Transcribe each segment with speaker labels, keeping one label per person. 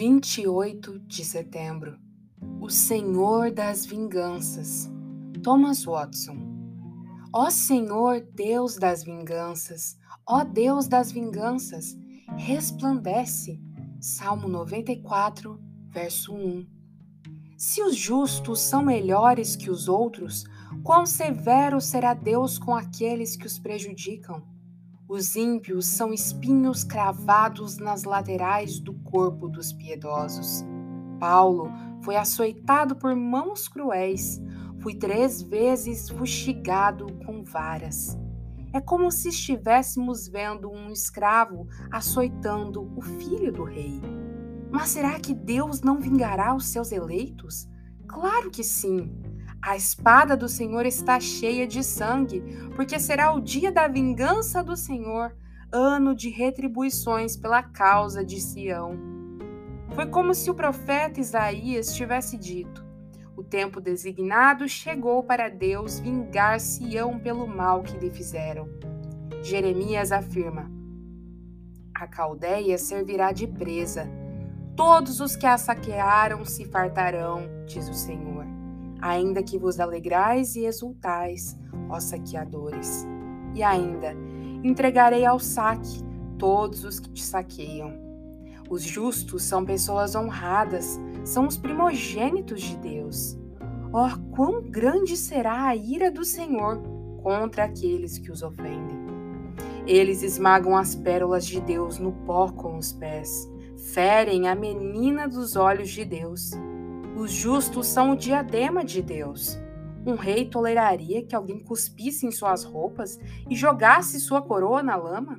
Speaker 1: 28 de setembro O Senhor das Vinganças Thomas Watson Ó Senhor Deus das vinganças, ó Deus das vinganças, resplandece. Salmo 94, verso 1. Se os justos são melhores que os outros, quão severo será Deus com aqueles que os prejudicam? Os ímpios são espinhos cravados nas laterais do corpo dos piedosos. Paulo foi açoitado por mãos cruéis, fui três vezes fustigado com varas. É como se estivéssemos vendo um escravo açoitando o filho do rei. Mas será que Deus não vingará os seus eleitos? Claro que sim. A espada do Senhor está cheia de sangue, porque será o dia da vingança do Senhor, ano de retribuições pela causa de Sião. Foi como se o profeta Isaías tivesse dito: O tempo designado chegou para Deus vingar Sião pelo mal que lhe fizeram. Jeremias afirma: A caldeia servirá de presa. Todos os que a saquearam se fartarão, diz o Senhor ainda que vos alegrais e exultais, ó saqueadores. E ainda, entregarei ao saque todos os que te saqueiam. Os justos são pessoas honradas, são os primogênitos de Deus. Oh, quão grande será a ira do Senhor contra aqueles que os ofendem. Eles esmagam as pérolas de Deus no pó com os pés, ferem a menina dos olhos de Deus. Os justos são o diadema de Deus. Um rei toleraria que alguém cuspisse em suas roupas e jogasse sua coroa na lama?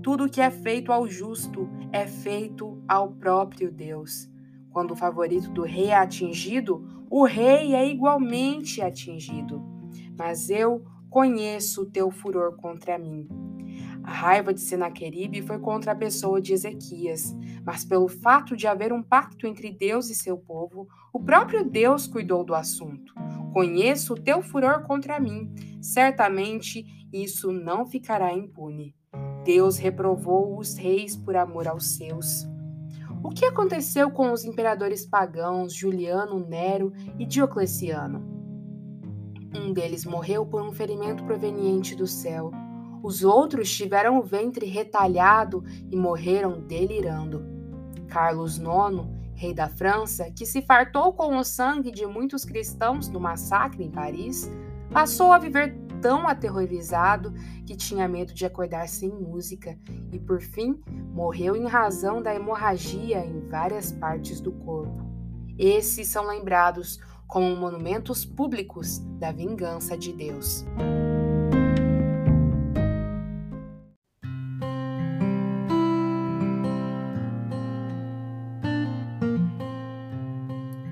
Speaker 1: Tudo o que é feito ao justo é feito ao próprio Deus. Quando o favorito do rei é atingido, o rei é igualmente atingido. Mas eu conheço o teu furor contra mim. A raiva de Senaqueribe foi contra a pessoa de Ezequias, mas pelo fato de haver um pacto entre Deus e seu povo, o próprio Deus cuidou do assunto. Conheço o teu furor contra mim, certamente isso não ficará impune. Deus reprovou os reis por amor aos seus. O que aconteceu com os imperadores pagãos Juliano, Nero e Diocleciano? Um deles morreu por um ferimento proveniente do céu. Os outros tiveram o ventre retalhado e morreram delirando. Carlos IX, rei da França, que se fartou com o sangue de muitos cristãos no massacre em Paris, passou a viver tão aterrorizado que tinha medo de acordar sem música e, por fim, morreu em razão da hemorragia em várias partes do corpo. Esses são lembrados como monumentos públicos da vingança de Deus.